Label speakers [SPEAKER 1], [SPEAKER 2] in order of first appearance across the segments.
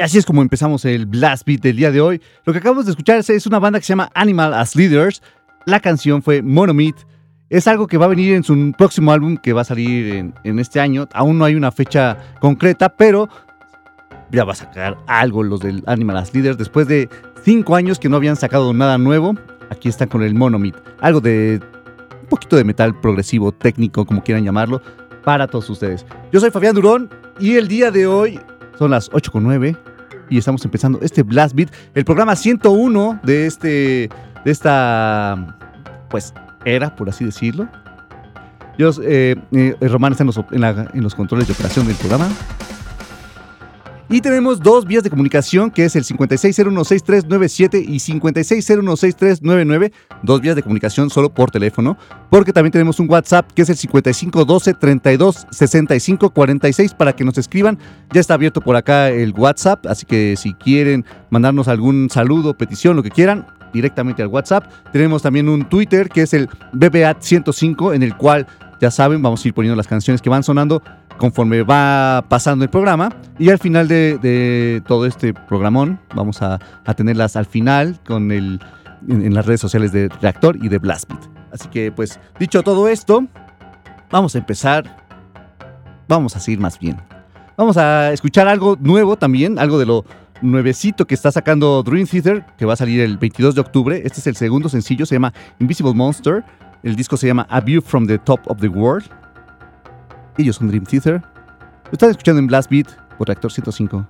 [SPEAKER 1] Así es como empezamos el Blast Beat del día de hoy. Lo que acabamos de escuchar es una banda que se llama Animal as Leaders. La canción fue Monomyth. Es algo que va a venir en su próximo álbum que va a salir en, este año. Aún no hay una fecha concreta, pero ya va a sacar algo los del Animal as Leaders. Después de cinco años que no habían sacado nada nuevo, aquí están con el Monomyth. Algo de un poquito de metal progresivo, técnico, como quieran llamarlo, para todos ustedes. Yo soy Fabián Durón y el día de hoy son las 8 con 9 y estamos empezando este Blast Beat, el programa 101 de, este, de esta, pues, era, por así decirlo. Yo, eh, eh, está en los, en los controles de operación del programa. Y tenemos dos vías de comunicación, que es el 56016397 y 56016399. Dos vías de comunicación solo por teléfono, porque también tenemos un WhatsApp que es el 5512326546 para que nos escriban. Ya está abierto por acá el WhatsApp, así que si quieren mandarnos algún saludo, petición, lo que quieran, directamente al WhatsApp. Tenemos también un Twitter que es el BBAT105 en el cual ya saben, vamos a ir poniendo las canciones que van sonando conforme va pasando el programa. Y al final de, todo este programón, vamos a, tenerlas al final con el, en, las redes sociales de Reactor y de Blastbeat. Así que, pues, dicho todo esto, vamos a empezar. Vamos a seguir más bien. Vamos a escuchar algo nuevo también, algo de lo nuevecito que está sacando Dream Theater, que va a salir el 22 de octubre. Este es el segundo sencillo, se llama Invisible Monster. El disco se llama A View from the Top of the World. Ellos son Dream Theater. Están escuchando en Blast Beat por Reactor 105.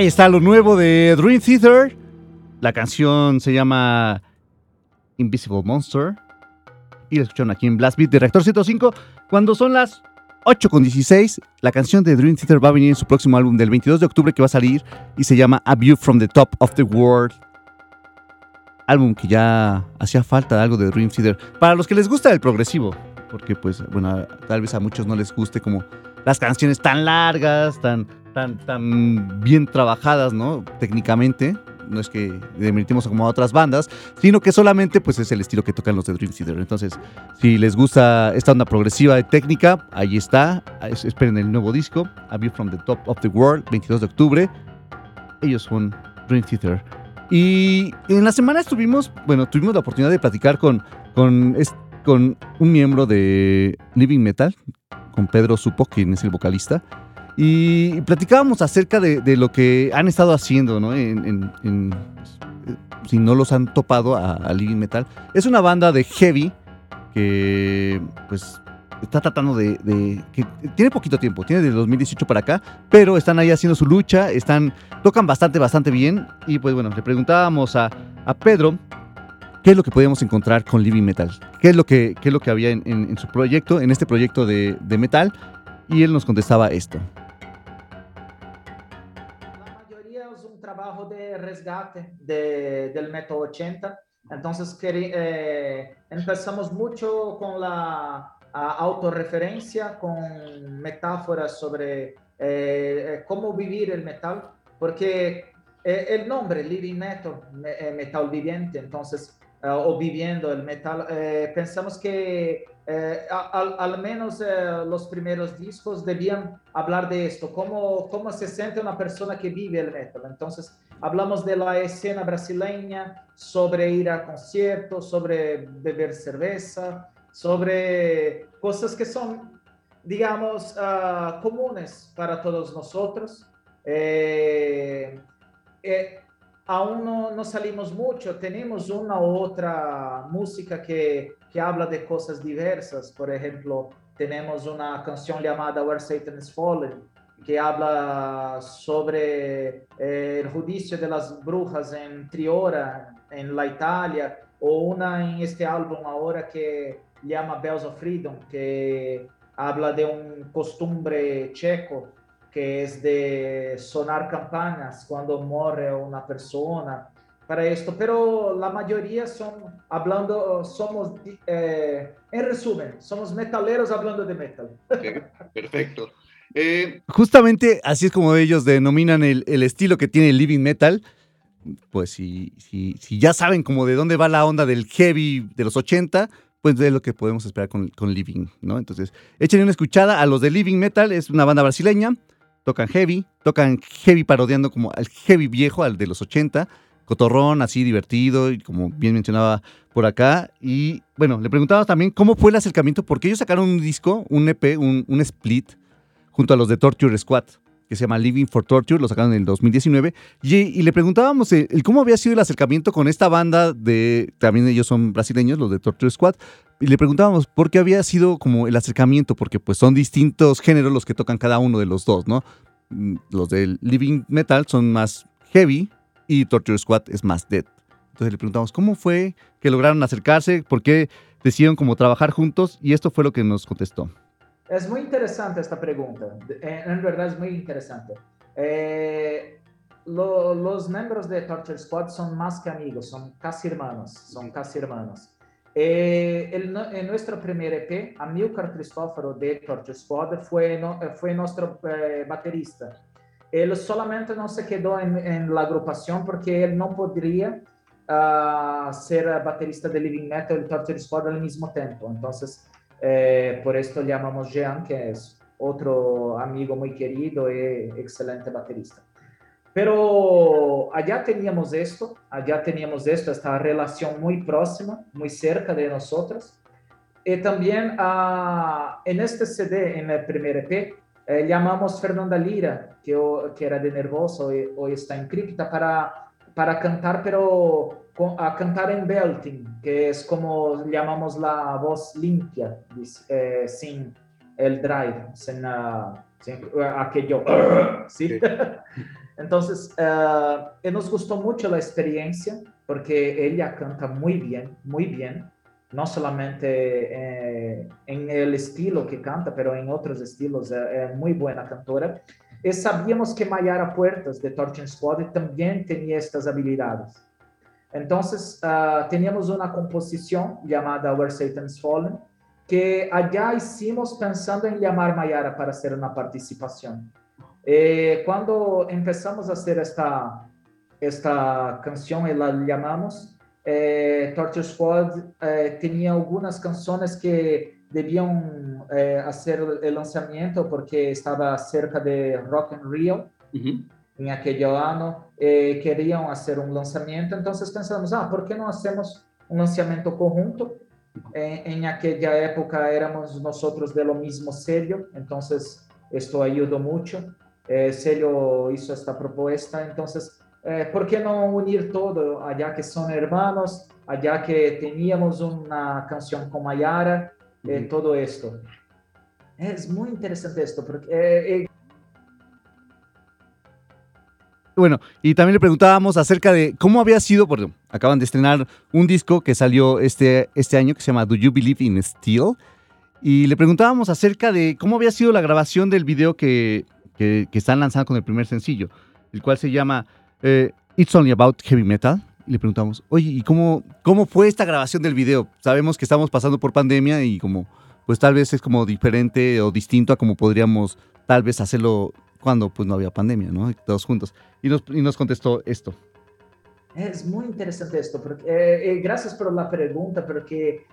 [SPEAKER 1] Ahí está lo nuevo de Dream Theater. La canción se llama Invisible Monster. Y la escucharon aquí en Blast Beat de Reactor 105. Cuando son las 8 con 16, la canción de Dream Theater va a venir en su próximo álbum del 22 de octubre que va a salir y se llama A View from the Top of the World. Álbum que ya hacía falta algo de Dream Theater. Para los que les gusta el progresivo, porque pues, bueno, tal vez a muchos no les guste como las canciones tan largas, tan, tan, tan bien trabajadas, ¿no? Técnicamente. No es que demeritemos como a otras bandas, sino que solamente pues es el estilo que tocan los de Dream Theater. Entonces, si les gusta esta onda progresiva de técnica, ahí está. Esperen el nuevo disco, A View from the Top of the World, 22 de octubre. Ellos son Dream Theater. Y en la semana estuvimos, bueno, tuvimos la oportunidad de platicar con, con, con un miembro de Living Metal, con Pedro Supo, quien es el vocalista. Y platicábamos acerca de, lo que han estado haciendo, ¿no? si no los han topado a, Living Metal. Es una banda de heavy que, pues, está tratando de, que tiene poquito tiempo, tiene de 2018 para acá, pero están ahí haciendo su lucha, están tocan bastante bastante bien y pues bueno, le preguntábamos a, Pedro qué es lo que podíamos encontrar con Living Metal, qué es lo que, es lo que había en, su proyecto, en este proyecto de metal y él nos contestaba esto.
[SPEAKER 2] Resgate de, del método 80. Entonces eh, empezamos mucho con la autorreferencia, con metáforas sobre eh, eh, cómo vivir el metal, porque el nombre Living Metal, metal viviente, entonces, o viviendo el metal, pensamos que al, al, menos los primeros discos debían hablar de esto, cómo, cómo se siente una persona que vive el metal. Entonces, Hablamos de la escena brasileña, sobre ir a conciertos, sobre beber cerveza, sobre cosas que son, digamos, uh, comunes para todos nosotros. Eh, eh, aún no, no, salimos mucho, tenemos una u otra música que, que habla de cosas diversas. Por ejemplo, tenemos una canción llamada Where Satan is Fallen, que habla sobre eh, el juicio de las brujas en Triora, en la Italia, o una en este álbum ahora que llama Bells of Freedom, que habla de un costumbre checo que es de sonar campanas cuando muere una persona para esto, pero la mayoría son hablando, somos, eh, en resumen, somos metaleros hablando de metal.
[SPEAKER 1] perfecto. Eh, Justamente así es como ellos denominan el, estilo que tiene el Living Metal. Pues si, ya saben como de dónde va la onda del heavy de los 80, pues es lo que podemos esperar con, Living, ¿no? Entonces, échenle una escuchada a los de Living Metal, es una banda brasileña, tocan heavy, tocan heavy parodiando como al heavy viejo, al de los 80, cotorrón, así divertido, y como bien mencionaba por acá. Y bueno, le preguntaba también cómo fue el acercamiento, porque ellos sacaron un disco, un EP, un split, junto a los de Torture Squad, que se llama Living for Torture, lo sacaron en el 2019, y, le preguntábamos el, cómo había sido el acercamiento con esta banda de, también ellos son brasileños, los de Torture Squad, y le preguntábamos por qué había sido como el acercamiento, porque pues son distintos géneros los que tocan cada uno de los dos, ¿no? Mm, los del Living Metal son más heavy y Torture Squad es más dead. Entonces le preguntamos cómo fue que lograron acercarse, por qué decidieron como trabajar juntos y esto fue lo que nos contestó.
[SPEAKER 2] Es muy interesante esta pregunta, eh, en verdad es muy interesante. Eh, los miembros de Torture Squad son más que amigos, son casi hermanos, son casi hermanos. Eh, en nuestro primer EP, Amilcar Cristóforo de Torture Squad fue, fue nuestro baterista. Él solamente no se quedó en, la agrupación porque él no podría uh, ser baterista de Living Metal y Torture Squad al mismo tiempo. Entonces, eh, por esto llamamos Jean, que es otro amigo muy querido y excelente baterista. Pero allá teníamos esto, allá teníamos esto, esta relación muy próxima, muy cerca de nosotros. Y también uh, en este CD, en el primer EP, eh, llamamos Fernanda Lira, que, era de Nervoso y hoy está en Cripta, para, para cantar, pero a cantar en belting, que es como llamamos la voz limpia, eh, sin el drive, sin, uh, sin aquello. ¿sí? Entonces, uh, nos gustó mucho la experiencia porque ella canta muy bien, muy bien, no solamente eh, en el estilo que canta, pero en otros estilos, eh, es muy buena cantora. Y sabíamos que Mayara Puertas de Torture Squad también tenía estas habilidades. Entonces, uh, teníamos una composición llamada Where Satan's Fallen, que allá hicimos pensando en llamar Mayara para hacer una participación. Eh, cuando empezamos a hacer esta, esta canción y la llamamos, eh, Torture Squad eh, tenía algunas canciones que debían eh, hacer el lanzamiento porque estaba cerca de Rock and Rio en aquel año, eh, querían hacer un lanzamiento, entonces pensamos, ah, ¿por qué no hacemos un lanzamiento conjunto? en aquella época éramos nosotros de lo mismo sello, entonces esto ayudó mucho. Eh, Celio hizo esta propuesta, entonces, eh, ¿por qué no unir todo, allá que son hermanos, allá que teníamos una canción con Mayara, eh, todo esto? Es muy interesante esto, porque... Eh,
[SPEAKER 1] bueno, y también le preguntábamos acerca de cómo había sido, porque acaban de estrenar un disco que salió este, este año que se llama Do You Believe in Steel? Y le preguntábamos acerca de cómo había sido la grabación del video que, que, están lanzando con el primer sencillo, el cual se llama eh, It's Only About Heavy Metal. Le preguntamos, oye, ¿y cómo, cómo fue esta grabación del video? Sabemos que estamos pasando por pandemia y como, pues tal vez es como diferente o distinto a como podríamos tal vez hacerlo cuando pues no había pandemia, ¿no? Todos juntos. Y nos, y nos contestó esto.
[SPEAKER 2] Es muy interesante esto, porque, eh, eh, gracias por la pregunta, porque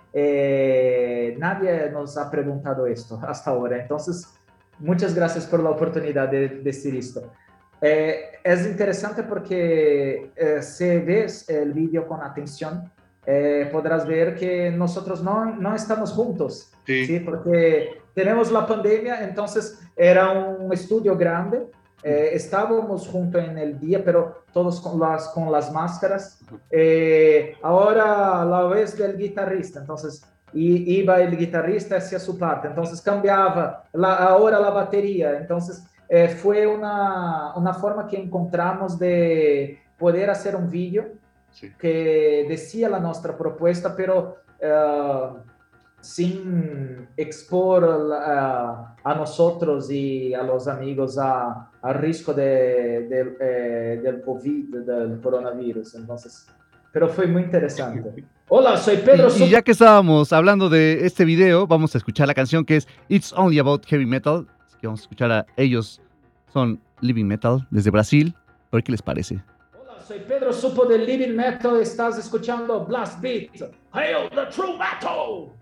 [SPEAKER 2] nadie nos ha preguntado esto hasta ahora. Entonces, Muchas gracias por la oportunidad de decir esto. Eh, es interesante porque eh, si ves el vídeo con atención, eh, podrás ver que nosotros no, no estamos juntos, sí. porque tenemos la pandemia, entonces era un estudio grande, estábamos juntos en el día, pero todos con las, con las máscaras. ahora la vez del guitarrista, entonces y iba el guitarrista hacia su parte, entonces cambiaba la, ahora la batería, entonces eh, fue una, una, forma que encontramos de poder hacer un vídeo sí. que decía la nuestra propuesta, pero uh, sin expor a, a, nosotros y a los amigos a, a riesgo de, de, eh, del COVID, del coronavirus, entonces, pero fue muy interesante. Hola, soy Pedro.
[SPEAKER 1] Y, y, ya que estábamos hablando de este video, vamos a escuchar la canción que es It's Only About Heavy Metal. Que vamos a escuchar a ellos. Son Living Metal desde Brasil. A ver qué les parece.
[SPEAKER 2] Hola, soy Pedro Supo de Living Metal. Estás escuchando Blast Beat. Hail the True Metal.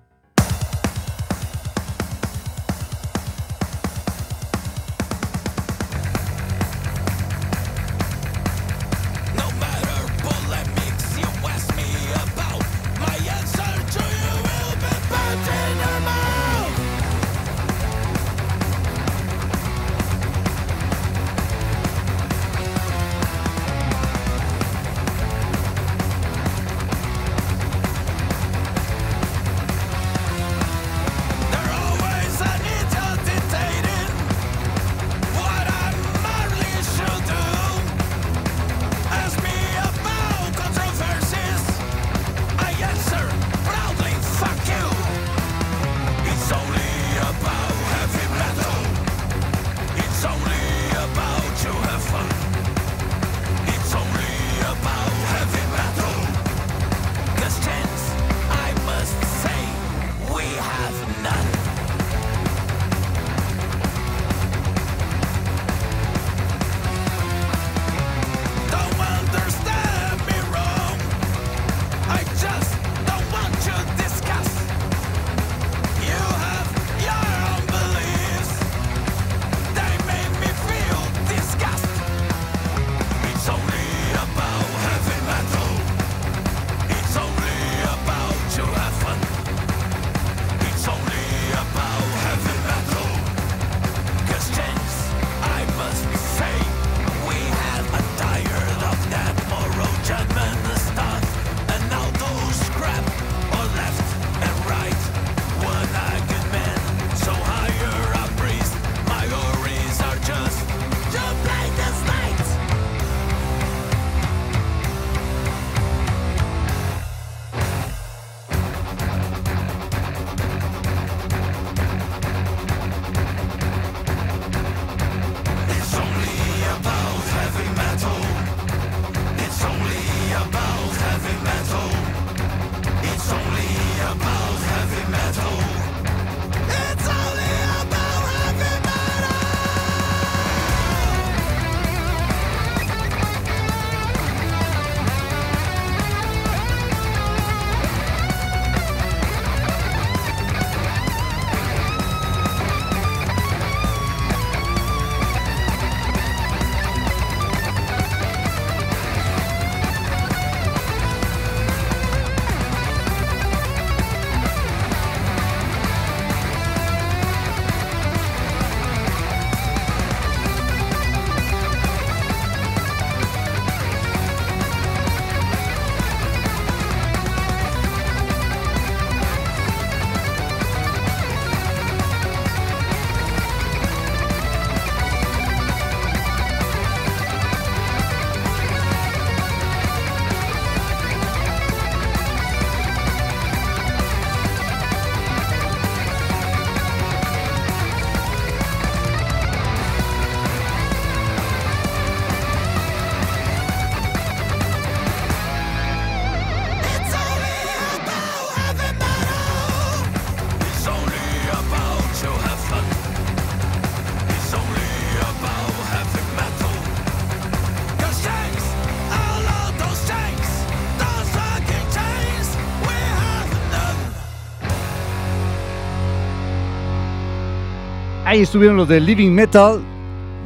[SPEAKER 1] Ahí estuvieron los de Living Metal,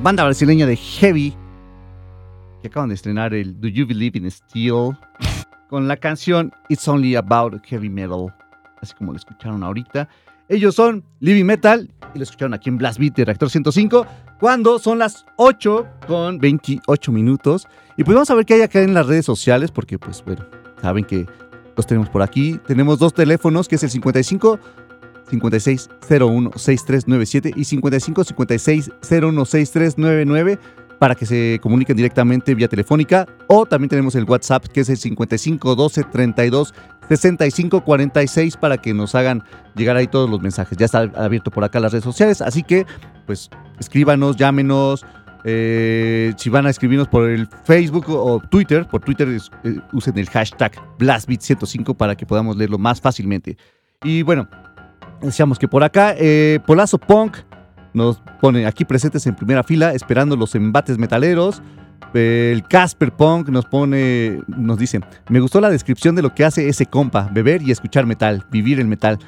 [SPEAKER 1] banda brasileña de heavy, que acaban de estrenar el Do You Believe in Steel con la canción It's Only About Heavy Metal, así como lo escucharon ahorita. Ellos son Living Metal y lo escucharon aquí en Blast Beat de Reactor 105 cuando son las 8 con 28 minutos. Y pues vamos a ver qué hay acá en las redes sociales porque pues bueno, saben que los tenemos por aquí. Tenemos dos teléfonos que es el 55 5601 6397 y 55 56 01 6399 para que se comuniquen directamente vía telefónica o también tenemos el WhatsApp que es el 55 12 32 65 46 para que nos hagan llegar ahí todos los mensajes. Ya está abierto por acá las redes sociales, así que pues escríbanos, llámenos. Eh, si van a escribirnos por el Facebook o Twitter, por Twitter eh, usen el hashtag BlastBeat105 para que podamos leerlo más fácilmente. Y bueno, decíamos que por acá, eh, Polazo Punk nos pone aquí presentes en primera fila, esperando los embates metaleros. El Casper Punk nos pone, nos dice, me gustó la descripción de lo que hace ese compa, beber y escuchar metal, vivir el metal.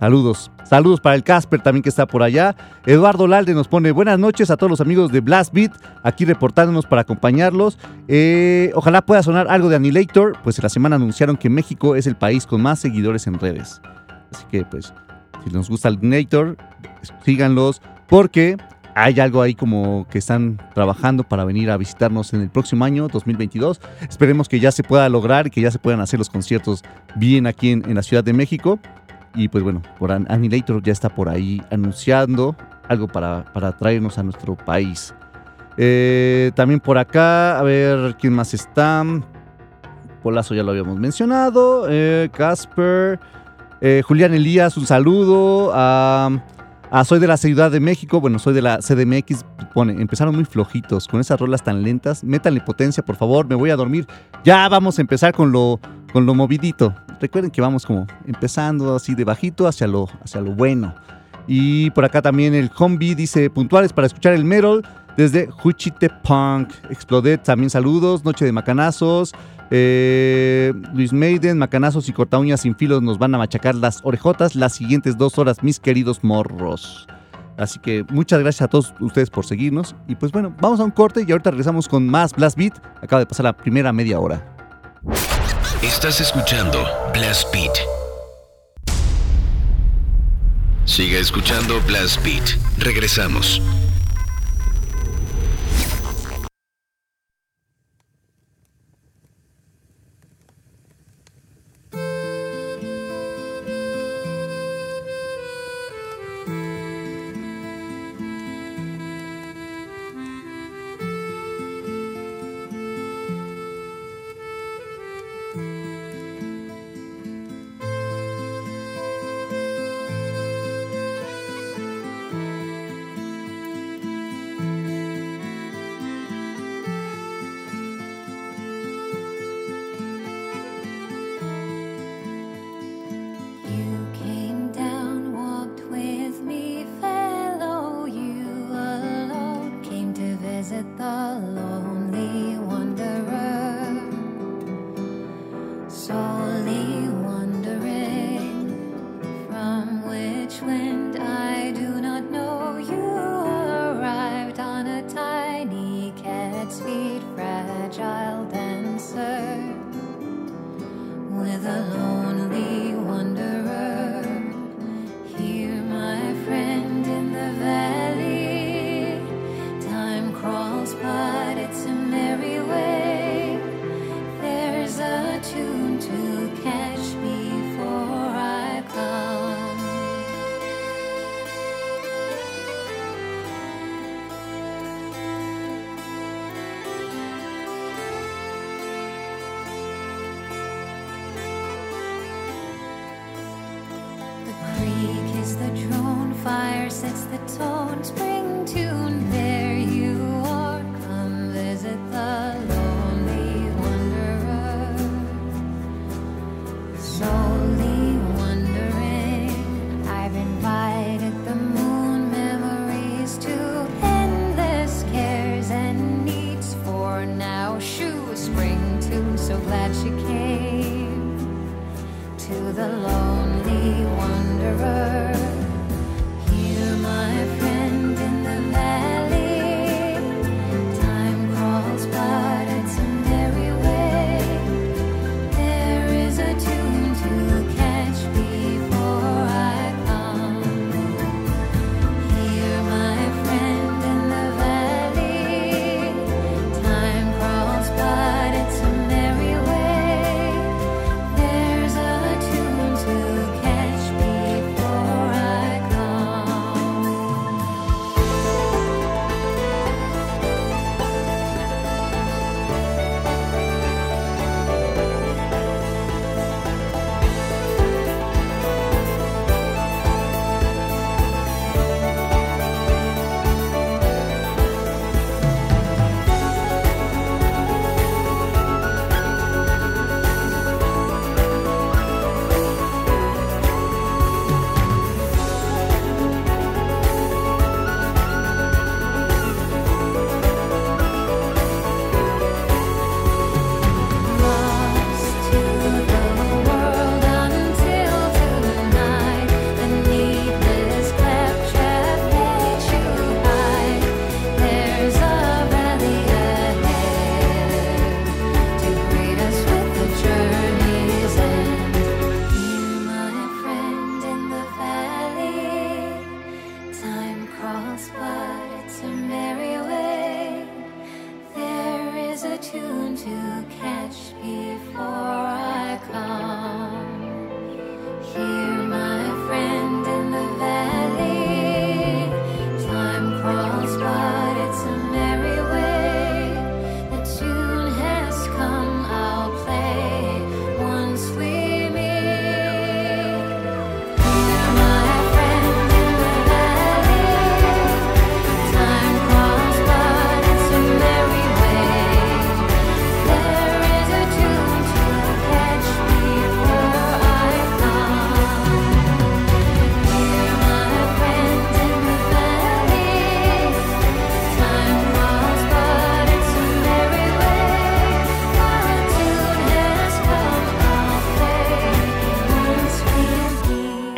[SPEAKER 1] Saludos, saludos para el Casper también que está por allá. Eduardo Lalde nos pone buenas noches a todos los amigos de Blast Beat, aquí reportándonos para acompañarlos. Eh, ojalá pueda sonar algo de Annihilator, pues en la semana anunciaron que México es el país con más seguidores en redes. Así que pues, si nos gusta Annihilator, síganlos porque hay algo ahí como que están trabajando para venir a visitarnos en el próximo año, 2022. Esperemos que ya se pueda lograr y que ya se puedan hacer los conciertos bien aquí en, la Ciudad de México. Y pues bueno, por Annihilator ya está por ahí anunciando algo para, para traernos a nuestro país. Eh, también por acá, a ver quién más está. Polazo ya lo habíamos mencionado. Eh, Casper. Julián Elías, un saludo. a soy de la Ciudad de México, bueno, soy de la CDMX, pone, empezaron muy flojitos, con esas rolas tan lentas, métanle potencia, por favor, me voy a dormir. Ya vamos a empezar con lo, con lo movidito. Recuerden que vamos como empezando así de bajito hacia lo, hacia lo bueno. Y por acá también el Hombi dice puntuales para escuchar el Metal desde Juchite Punk. Exploded, también saludos, Noche de Macanazos. Eh, Luis Maiden, Macanazos y Corta Uñas sin filos nos van a machacar las orejotas las siguientes dos horas, mis queridos morros. Así que muchas gracias a todos ustedes por seguirnos. Y pues bueno, vamos a un corte y ahorita regresamos con más Blast Beat. Acaba de pasar la primera media hora.
[SPEAKER 3] Estás escuchando Blast Beat. Sigue escuchando Blast Beat. Regresamos.
[SPEAKER 4] To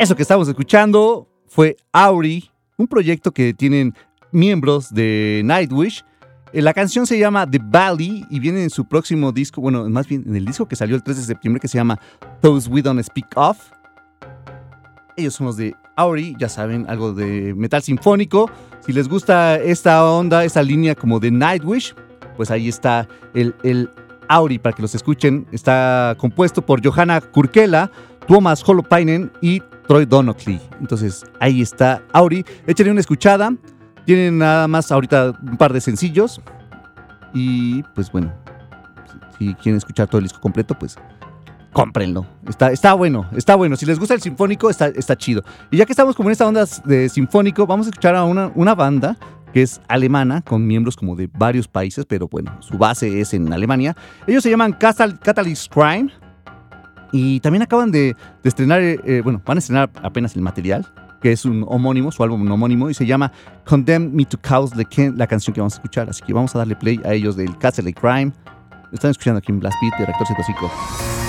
[SPEAKER 1] Eso que estamos escuchando fue Auri, un proyecto que tienen miembros de Nightwish. Eh, La canción se llama The Valley y viene en su próximo disco, bueno, más bien en el disco que salió el 3 de septiembre que se llama Those We Don't Speak Of. Ellos son los de Auri, ya saben, algo de metal sinfónico. Si les gusta esta onda, esta línea como de Nightwish, pues ahí está el, el Auri para que los escuchen. Está compuesto por Johanna Kurkela, Tuomas Holopainen y Troy Donockley. Entonces ahí está Auri. Échenle una escuchada. Tienen nada más ahorita un par de sencillos. Y pues bueno, si quieren escuchar todo el disco completo, pues cómprenlo. Está, está bueno, está bueno. Si les gusta el sinfónico, está, está chido. Y ya que estamos como en esta onda de sinfónico, vamos a escuchar a una, una banda que es alemana, con miembros como de varios países, pero bueno, su base es en Alemania. Ellos se llaman Catal Catalyst Crime. Y también acaban de, de estrenar, eh, bueno, van a estrenar apenas el material, que es un homónimo, su álbum homónimo, y se llama Condemn Me to Chaos, la, la canción que vamos a escuchar. Así que vamos a darle play a ellos del Castle Crime. Están escuchando aquí en Blast Beat de Rector 105.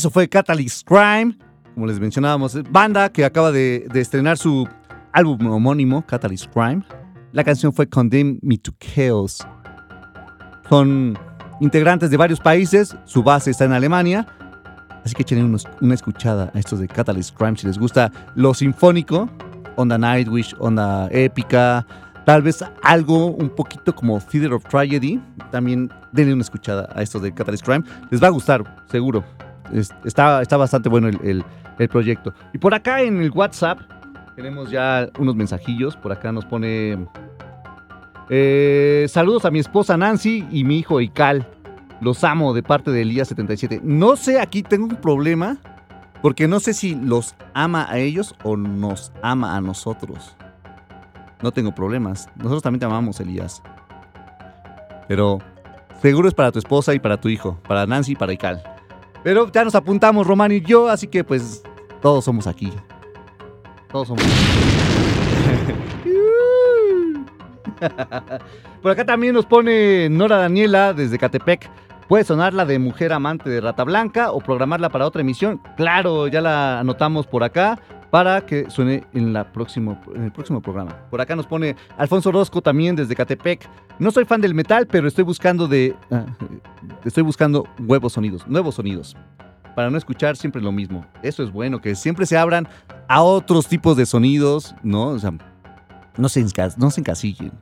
[SPEAKER 1] Eso fue Catalyst Crime, como les mencionábamos, banda que acaba de, de estrenar su álbum homónimo, Catalyst Crime. La canción fue Condemn Me to Chaos. Son integrantes de varios países, su base está en Alemania, así que echen una escuchada a estos de Catalyst Crime si les gusta lo sinfónico, onda Nightwish, onda épica, tal vez algo un poquito como Theater of Tragedy. También denle una escuchada a estos de Catalyst Crime, les va a gustar, seguro. Está, está bastante bueno el, el proyecto. Y por acá en el WhatsApp tenemos ya unos mensajillos. Por acá nos pone eh, saludos a mi esposa Nancy y mi hijo Ical. Los amo de parte de Elías77. No sé, aquí tengo un problema. Porque no sé si los ama a ellos o nos ama a nosotros. No tengo problemas. Nosotros también te amamos, Elías. Pero seguro es para tu esposa y para tu hijo. Para Nancy y para Ical. Pero ya nos apuntamos, Román y yo. Así que pues todos somos aquí. Todos somos. Por acá también nos pone Nora Daniela desde Catepec. ¿Puede sonar la de Mujer Amante de Rata Blanca o programarla para otra emisión? Claro, ya la anotamos por acá para que suene en, la próximo, en el próximo programa. Por acá nos pone Alfonso Rosco también desde Catepec. No soy fan del metal, pero estoy buscando de. Ah, estoy buscando nuevos sonidos, nuevos sonidos. Para no escuchar siempre lo mismo. Eso es bueno, que siempre se abran a otros tipos de sonidos, ¿no? O sea, no se, no se encasillen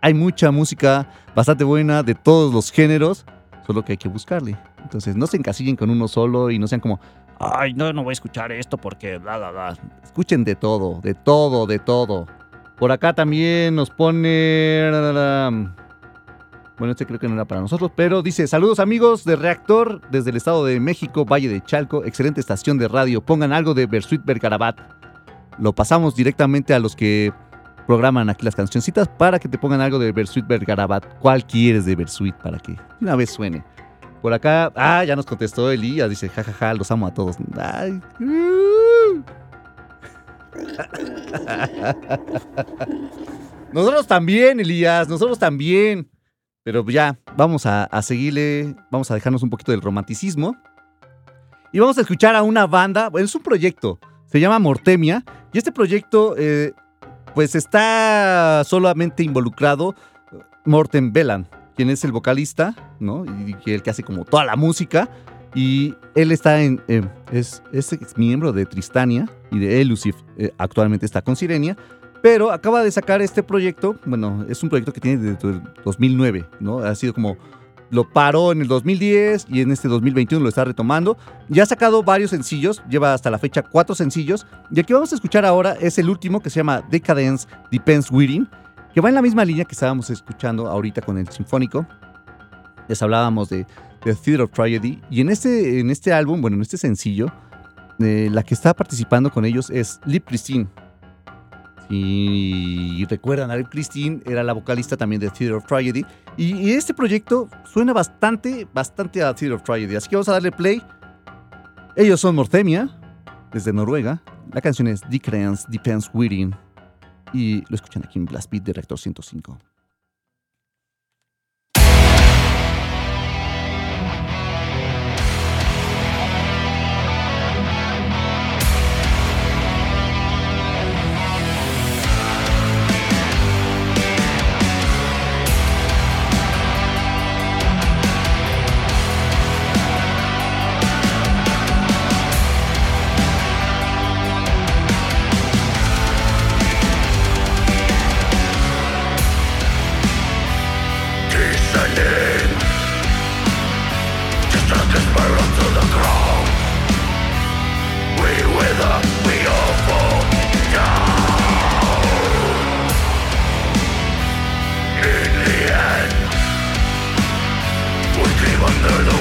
[SPEAKER 1] hay mucha música bastante buena de todos los géneros, solo que hay que buscarle. Entonces, no se encasillen con uno solo y no sean como, ay, no, no voy a escuchar esto porque bla, bla, bla. Escuchen de todo, de todo, de todo. Por acá también nos pone... Bueno, este creo que no era para nosotros, pero dice, saludos amigos de Reactor desde el Estado de México, Valle de Chalco, excelente estación de radio, pongan algo de Bersuit Bergarabat. Lo pasamos directamente a los que programan aquí las cancioncitas para que te pongan algo de Bersuit Bergarabat. ¿Cuál quieres de Bersuit para que una vez suene? Por acá, ah, ya nos contestó Elías, dice, jajaja, ja, ja, los amo a todos. Ay. nosotros también, Elías, nosotros también. Pero ya, vamos a, seguirle, vamos a dejarnos un poquito del romanticismo. Y vamos a escuchar a una banda, es un proyecto, se llama Mortemia. Y este proyecto eh, pues está solamente involucrado Morten Bellan, quien es el vocalista, ¿no? Y el que hace como toda la música. Y él está en. Eh, es, miembro de Tristania y de Elusive. Eh, actualmente está con Sirenia. Pero acaba de sacar este proyecto. Bueno, es un proyecto que tiene desde 2009, ¿no? Ha sido como lo paró en el 2010 y en este 2021 lo está retomando. Ya ha sacado varios sencillos, lleva hasta la fecha cuatro sencillos. Y el que vamos a escuchar ahora es el último que se llama Decadence Depends Within, que va en la misma línea que estábamos escuchando ahorita con el Sinfónico. Les hablábamos de, The Theater of Tragedy. Y en este, en este álbum, bueno, en este sencillo, eh, la que está participando con ellos es Lip Christine. Y recuerdan, Lip Christine era la vocalista también de Theater of Tragedy. Y, este proyecto suena bastante, bastante a Theater of Tragedy. Así que vamos a darle play. Ellos son Mortemia, desde Noruega. La canción es Decadence Depends Within. Y lo escuchan aquí en Blast Beat de 105.
[SPEAKER 3] under the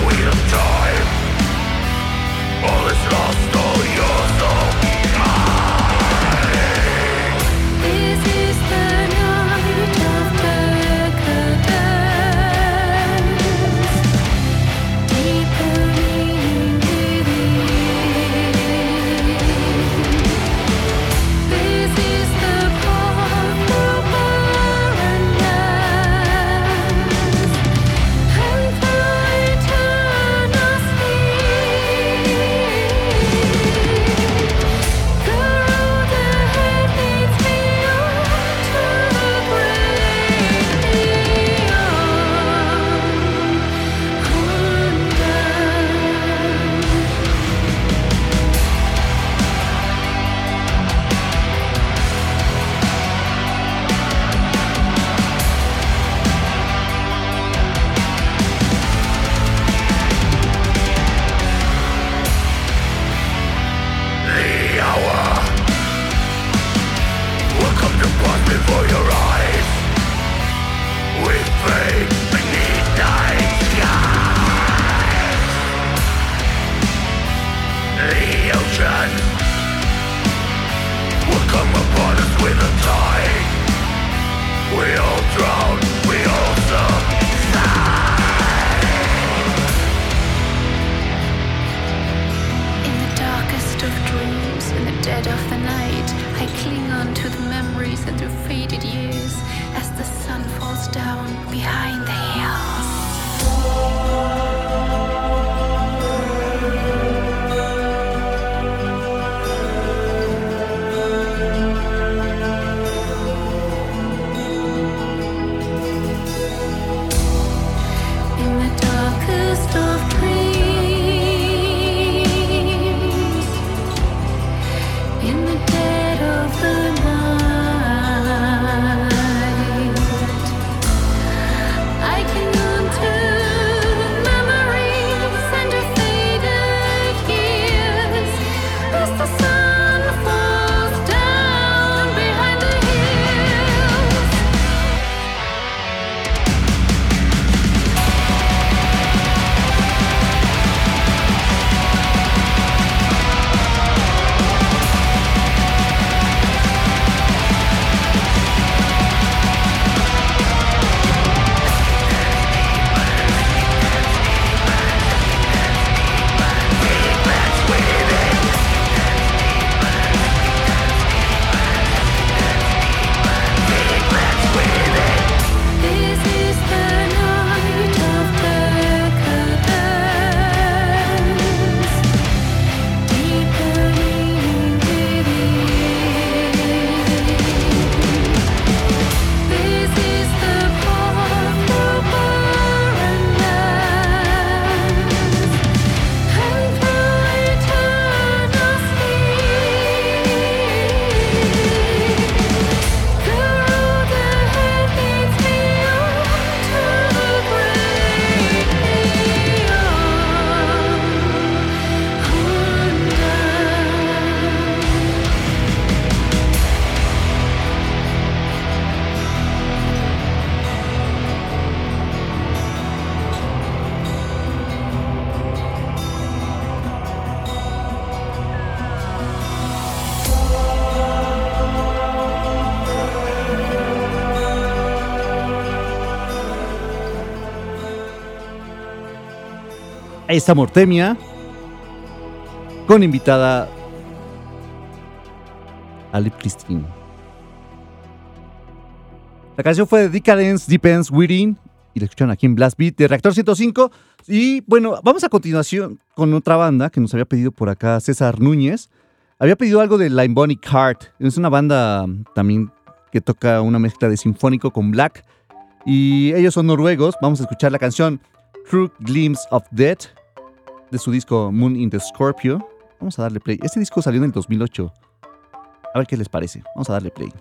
[SPEAKER 3] esta Mortemia con invitada Ali Christine. La canción fue de Decadence Depends Within y la escucharon aquí en Blast Beat de Reactor 105. Y bueno, vamos a continuación con otra banda que nos había pedido por acá César Núñez. Había pedido algo de Line Bonnie Cart. Es una banda también que toca una mezcla de sinfónico con black. Y ellos son noruegos. Vamos a escuchar la canción True Glimpse of Death de su disco Moon in the Scorpio. Vamos a darle play. Este disco salió en el 2008. A ver qué les parece. Vamos a darle play.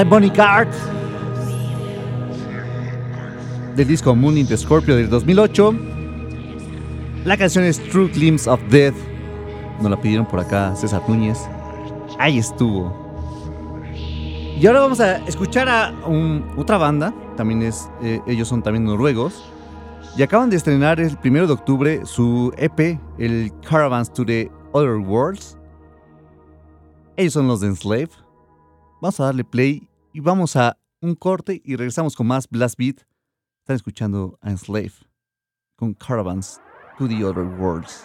[SPEAKER 1] Live Bonnie Card del disco Moon in the Scorpio del 2008. La canción es True Glimpse of Death. Nos la pidieron por acá César Núñez. Ahí estuvo. Y ahora vamos a escuchar a otra banda. También es, eh, ellos son también noruegos. Y acaban de estrenar el 1 de octubre su EP, el Caravans to the Other Worlds. Ellos son los de Enslave. Vamos a darle play y vamos a un corte y regresamos con más Blast Beat. Están escuchando a Enslave con Caravans to the Other Worlds.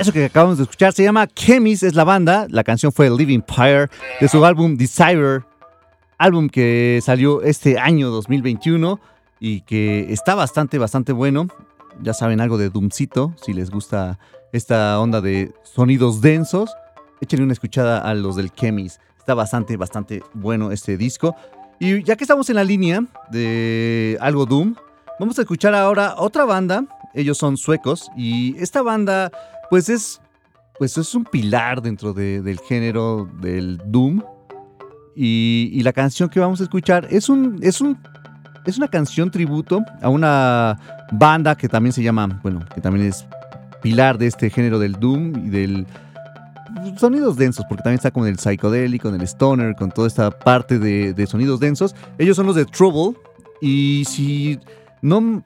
[SPEAKER 1] Eso que acabamos de escuchar se llama Chemis, es la banda. La canción fue Living Fire de su álbum Desire, álbum que salió este año 2021 y que está bastante, bastante bueno. Ya saben algo de Doomcito, si les gusta esta onda de sonidos densos, échenle una escuchada a los del Chemis. Está bastante, bastante bueno este disco. Y ya que estamos en la línea de algo Doom, vamos a escuchar ahora otra banda. Ellos son suecos y esta banda pues es, pues es un pilar dentro del género del Doom. Y, la canción que vamos a escuchar es un, es un es una canción tributo a una banda que también se llama, bueno, que también es pilar de este género del Doom y del sonidos densos, porque también está con el psicodélico, con el stoner, con toda esta parte de, de, sonidos densos. Ellos son los de Trouble. Y si no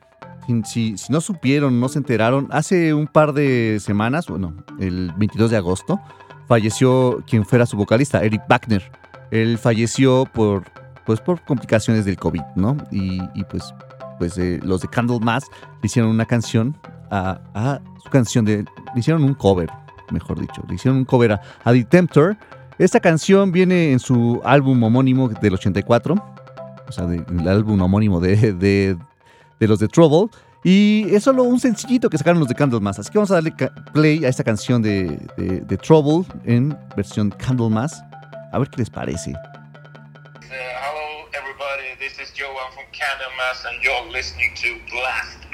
[SPEAKER 1] si, no supieron, no se enteraron, hace un par de semanas, bueno, el 22 de agosto, falleció quien fuera su vocalista, Eric Wagner. Él falleció por, pues, por complicaciones del COVID, ¿no? Y, pues, pues eh, los de Candlemas le hicieron una canción a, su canción de... Le hicieron un cover, mejor dicho. Le hicieron un cover a, The Tempter. Esta canción viene en su álbum homónimo del 84. O sea, el álbum homónimo de, de de los de Trouble. Y es solo un sencillito que sacaron los de Candlemas. Así que vamos a darle play a esta canción de, Trouble en versión Candlemas. A ver qué les parece. This is from Candlemas and you're listening to Blast.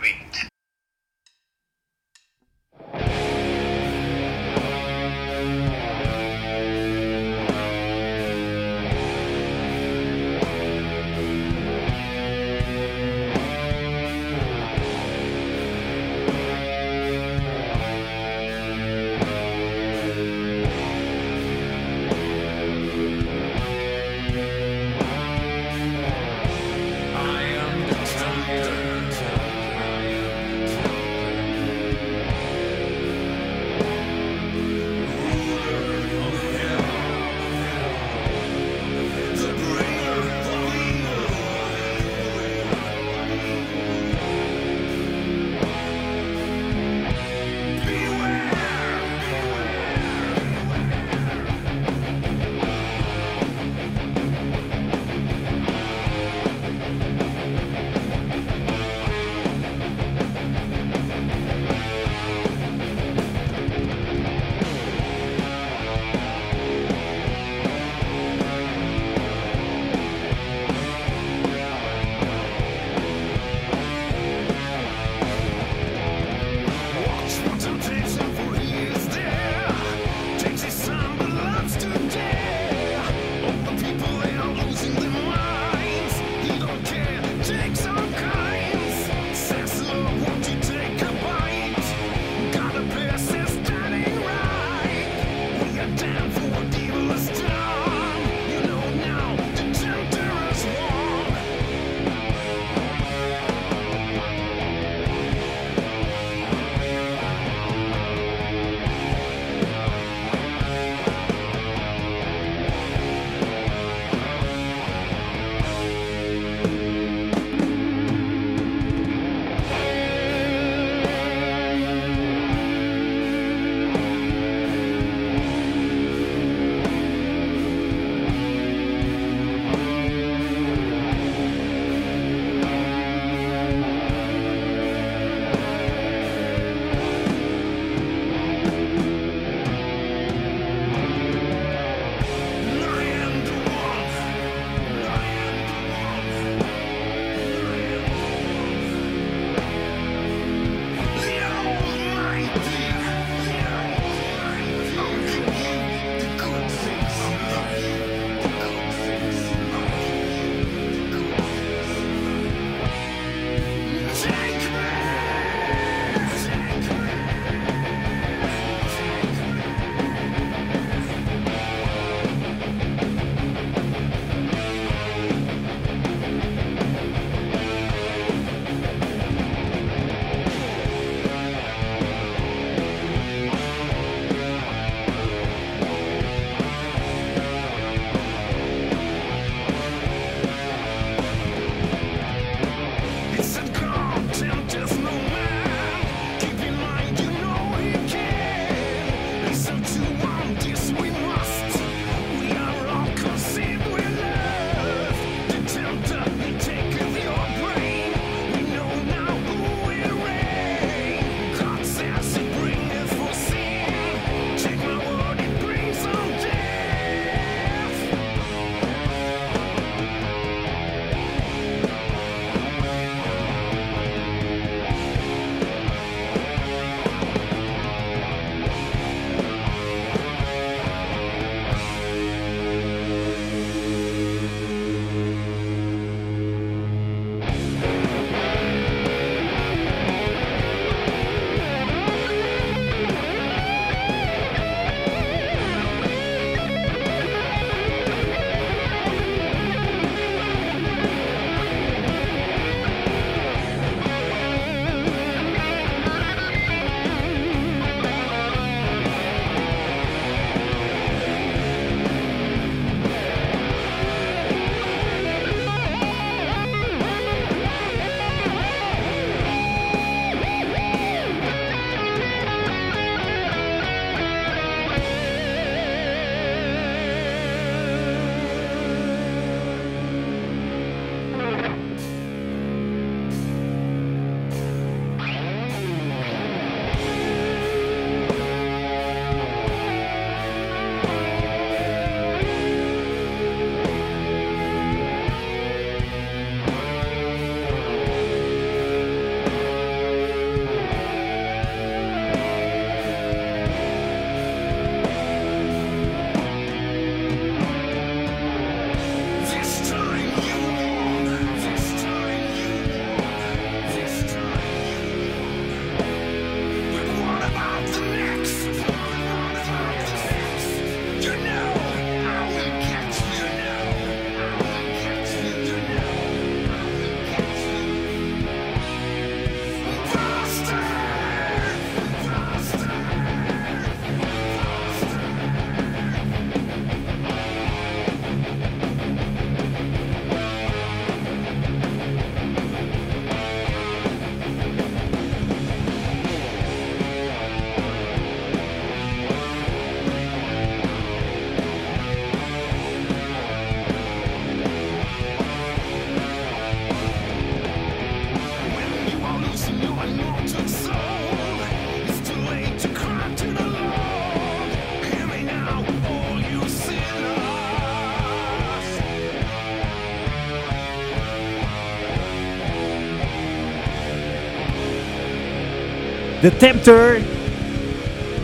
[SPEAKER 1] The Tempter,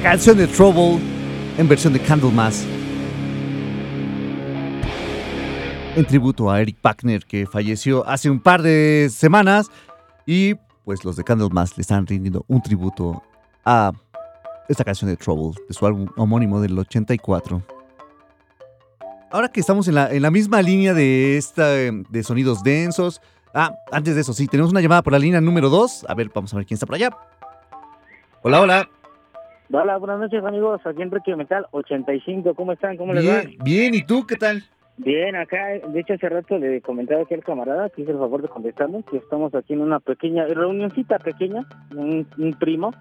[SPEAKER 1] canción de Trouble en versión de Candlemas. En tributo a Eric Packner que falleció hace un par de semanas y pues los de Candlemas le están rindiendo un tributo a esta canción de Trouble de su álbum homónimo del 84. Ahora que estamos en la, en la misma línea de, esta, de sonidos densos, Ah, antes de eso, sí, tenemos una llamada por la línea número 2. A ver, vamos a ver quién está por allá. Hola, hola.
[SPEAKER 4] Hola, buenas noches amigos, aquí Enrique Metal 85, ¿cómo están? ¿Cómo les
[SPEAKER 1] va?
[SPEAKER 4] Bien,
[SPEAKER 1] bien, ¿y tú qué tal?
[SPEAKER 4] Bien, acá, de hecho hace rato le comentaba aquí al camarada que hizo el favor de contestarnos que estamos aquí en una pequeña, reunioncita pequeña, un, primo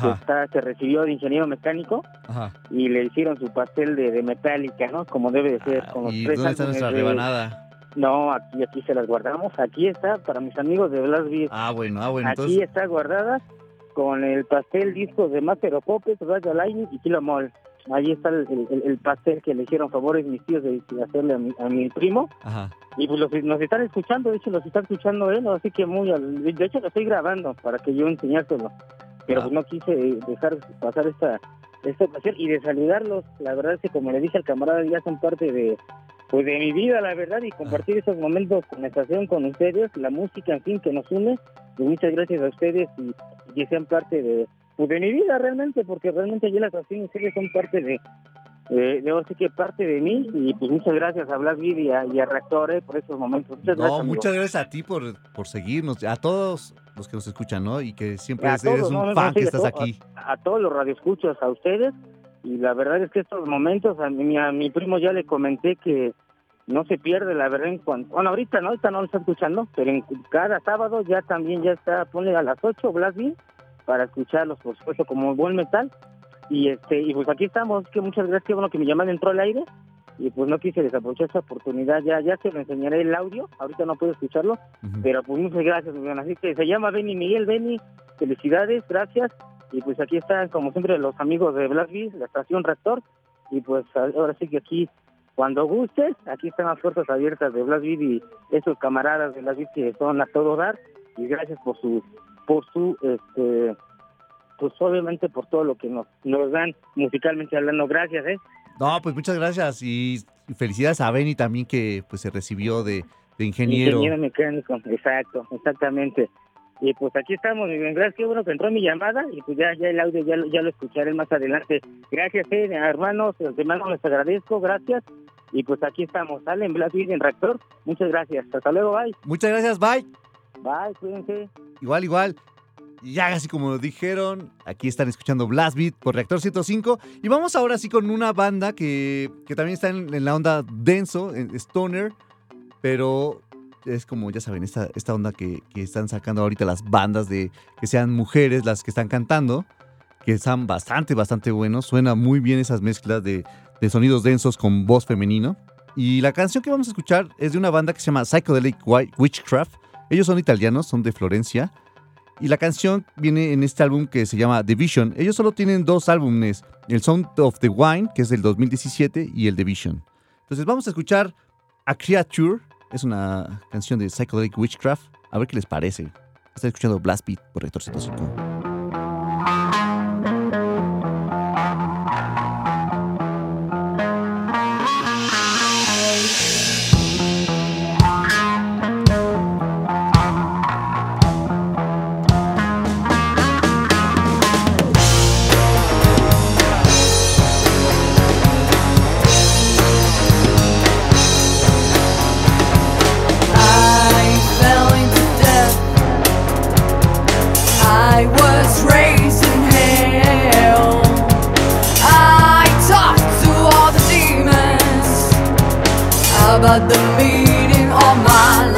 [SPEAKER 4] que está, se recibió de ingeniero mecánico y le hicieron su pastel de, de metálica, ¿no? Como debe de ser.
[SPEAKER 1] Ah, ¿Y dónde está nuestra rebanada?
[SPEAKER 4] No, aquí, aquí se las guardamos. Aquí está para mis amigos de Blas
[SPEAKER 1] Ah, bueno, ah, bueno.
[SPEAKER 4] Aquí está guardada con el pastel discos de Master of Puppets, Radio Lightning y Kilo Mall. Ahí está el, pastel que le hicieron favores mis tíos de, hacerle a mi, primo. Ajá. Y pues nos están escuchando, de hecho los está escuchando él, así que muy... De hecho lo estoy grabando para que yo enseñárselo. Pero pues no quise dejar pasar esta, esta ocasión y de saludarlos. La verdad es que como le dije al camarada, ya son parte de, pues de mi vida, la verdad, y compartir esos momentos con estación con ustedes, la música, en fin, que nos une. Pues muchas gracias a ustedes y, que sean parte de, pues de mi vida realmente, porque realmente yo la estación ustedes son parte de, de, sí que parte de mí y pues muchas gracias a Blas y a, y a Reactor por estos momentos. Muchas
[SPEAKER 1] no, muchas gracias a ti por, por seguirnos, a todos los que nos escuchan, ¿no? Y que siempre eres un fan que estás aquí.
[SPEAKER 4] A, todos los radioescuchos, a ustedes. Y la verdad es que estos momentos, a mi, a mi primo ya le comenté que no se pierde la verdad en cuanto bueno ahorita no ahorita no lo está escuchando pero en cada sábado ya también ya está pone a las 8 Blasby para escucharlos por supuesto como buen metal. Y este y pues aquí estamos que muchas gracias bueno que mi llamada entró al aire y pues no quise desaprovechar esa oportunidad ya ya se lo enseñaré el audio ahorita no puedo escucharlo pero pues muchas gracias así que se llama Benny Miguel Benny felicidades gracias y pues aquí están como siempre los amigos de Blasby la estación Rector y pues ahora sí que aquí cuando gustes, aquí están las puertas abiertas de Blasvid y esos camaradas de Blasvid que son a todo dar. Y gracias por su, por su, este, pues obviamente por todo lo que nos, nos dan musicalmente hablando. Gracias, ¿eh?
[SPEAKER 1] No, pues muchas gracias y felicidades a Benny también que pues se recibió de, de ingeniero.
[SPEAKER 4] Ingeniero mecánico, exacto, exactamente. Y pues aquí estamos, gracias, qué bueno que entró mi llamada y pues ya, ya el audio ya, ya lo escucharé más adelante. Gracias, eh, hermanos, hermanos, les agradezco, gracias. Y pues aquí estamos, salen Black en Reactor. Muchas gracias, hasta luego, bye.
[SPEAKER 1] Muchas gracias, bye.
[SPEAKER 4] Bye, cuídense.
[SPEAKER 1] Igual, igual. Ya así como lo dijeron, aquí están escuchando Blast Beat por Reactor 105. Y vamos ahora sí con una banda que, que también está en, la onda denso, en Stoner, pero es como, ya saben, esta, esta onda que, están sacando ahorita las bandas de que sean mujeres las que están cantando, que están bastante, bastante buenos. Suena muy bien esas mezclas de, de sonidos densos con voz femenino. Y la canción que vamos a escuchar es de una banda que se llama Psychedelic Witchcraft. Ellos son italianos, son de Florencia. Y la canción viene en este álbum que se llama Division. Ellos solo tienen dos álbumes, el Sound of the Wine, que es del 2017, y el Division. Entonces vamos a escuchar A Creature, es una canción de Psychedelic Witchcraft. A ver qué les parece. Están escuchando Blast Beat por Rector 105. About the meaning of my life.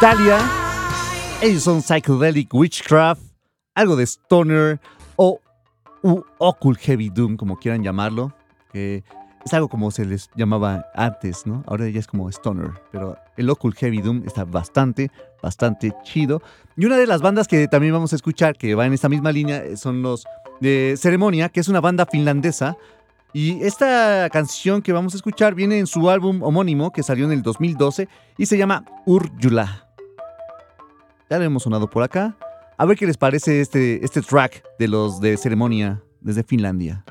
[SPEAKER 1] Italia, ellos son Psychedelic Witchcraft, algo de Stoner o Occult Heavy Doom, como quieran llamarlo, que es algo como se les llamaba antes, ¿no? Ahora ya es como Stoner, pero el Occult Heavy Doom está bastante, bastante chido. Y una de las bandas que también vamos a escuchar, que va en esta misma línea, son los de Ceremonia, que es una banda finlandesa. Y esta canción que vamos a escuchar viene en su álbum homónimo, que salió en el 2012, y se llama Urjula. Ya lo hemos sonado por acá. A ver qué les parece este, este track de los de Ceremonia desde Finlandia.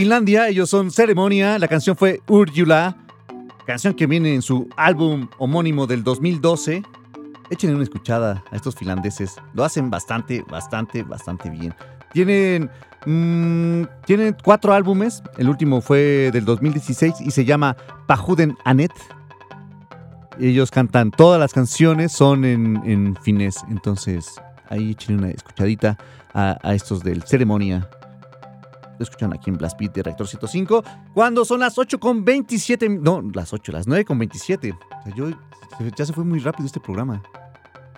[SPEAKER 1] Finlandia, ellos son Ceremonia, la canción fue Urjula, canción que viene en su álbum homónimo del 2012. Échenle una escuchada a estos finlandeses, lo hacen bastante, bastante, bastante bien. Tienen, mm, tienen cuatro álbumes, el último fue del 2016 y se llama Pajuden Anet. Ellos cantan todas las canciones, son en, finés, entonces ahí échenle una escuchadita a, a estos del Ceremonia escuchan aquí en Blast Beat de Reactor 105, cuando son las 8 con 27, no, las 8, las 9 con 27. O sea, yo, ya se fue muy rápido este programa.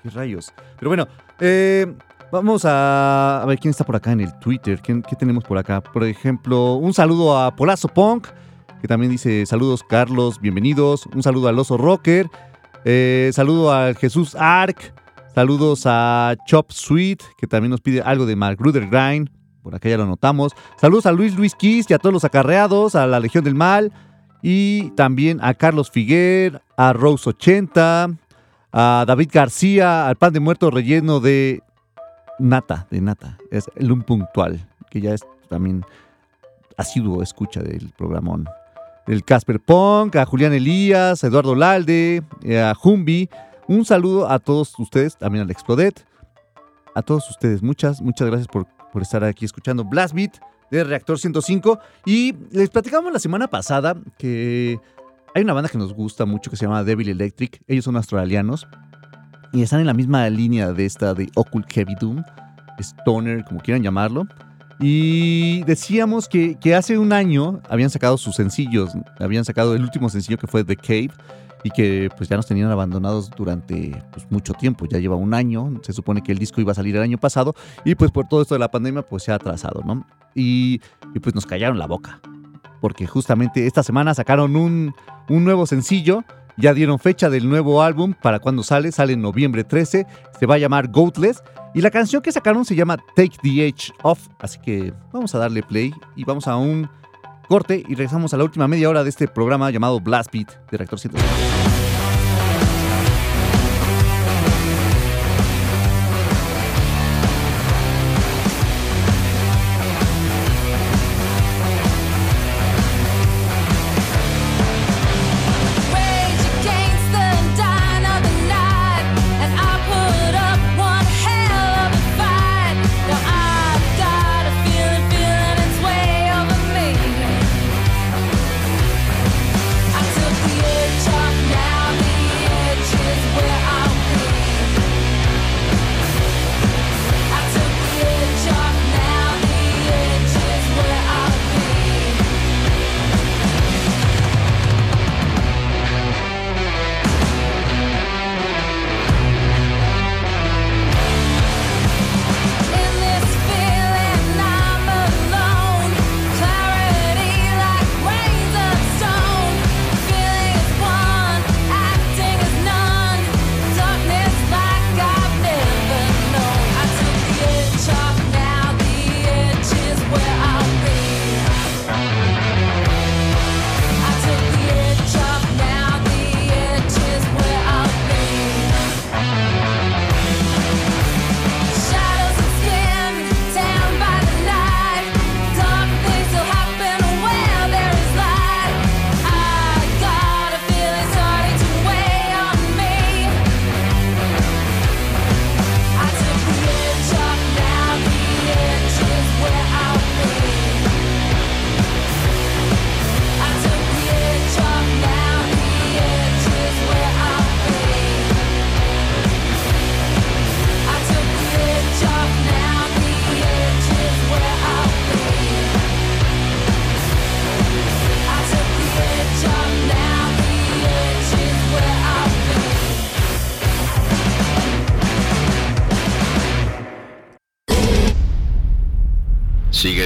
[SPEAKER 1] ¿Qué rayos? Pero bueno, eh, vamos a, ver quién está por acá en el Twitter. ¿Qué, tenemos por acá? Por ejemplo, un saludo a Polazo Punk, que también dice saludos Carlos, bienvenidos. Un saludo al Oso Rocker. Eh, saludo a Jesús Ark. Saludos a Chop Sweet, que también nos pide algo de Mark Grind. Por acá ya lo notamos. Saludos a Luis Luis Kiss y a todos los acarreados, a la Legión del Mal. Y también a Carlos Figuer, a Rose 80, a David García, al pan de muerto relleno de nata, de nata. Es el un puntual, que ya es también asiduo escucha del programón. El Casper Punk, a Julián Elías, a Eduardo Lalde, a Jumbi. Un saludo a todos ustedes, también al Explodet. A todos ustedes, muchas, muchas gracias por por estar aquí escuchando Blast Beat de Reactor 105. Y les platicamos la semana pasada que hay una banda que nos gusta mucho que se llama Devil Electric. Ellos son australianos y están en la misma línea de esta de Occult Heavy Doom, Stoner, como quieran llamarlo. Y decíamos que, que hace un año habían sacado sus sencillos, habían sacado el último sencillo que fue The Cave y que pues ya nos tenían abandonados durante pues, mucho tiempo, ya lleva un año, se supone que el disco iba a salir el año pasado y pues por todo esto de la pandemia pues se ha atrasado, ¿no? Y, y pues nos callaron la boca.
[SPEAKER 5] porque justamente esta semana sacaron un, un nuevo sencillo. Ya dieron fecha del nuevo álbum para cuando sale, sale en noviembre 13, se va a llamar Goatless y la canción que sacaron se llama Take the Edge Off, así que vamos a darle play y vamos a un corte y regresamos a la última media hora de este programa llamado Blast Beat de Reactor 105.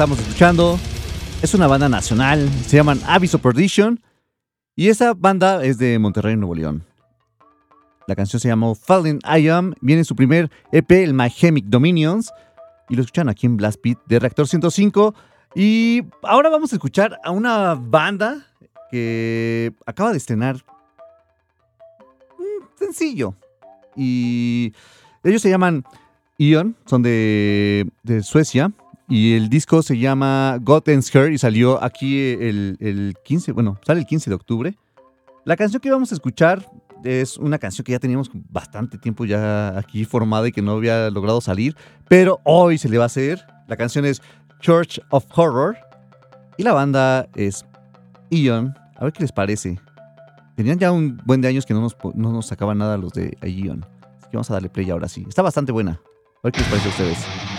[SPEAKER 1] Estamos escuchando es una banda nacional, se llaman of Perdition y esa banda es de Monterrey, Nuevo León. La canción se llamó Fallen I Am, viene en su primer EP, el My Chemic Dominions, y lo escuchan aquí en Blast Beat de Reactor 105. Y ahora vamos a escuchar a una banda que acaba de estrenar un sencillo. Y ellos se llaman Ion, son de, de Suecia. Y el disco se llama God Ends Her y salió aquí el, el 15, bueno, sale el 15 de octubre. La canción que vamos a escuchar es una canción que ya teníamos bastante tiempo ya aquí formada y que no había logrado salir, pero hoy se le va a hacer. La canción es Church of Horror y la banda es Ion. A ver qué les parece. Tenían ya un buen de años que no nos, no nos sacaban nada los de Ion. Así que vamos a darle play ahora sí. Está bastante buena. A ver qué les parece a ustedes.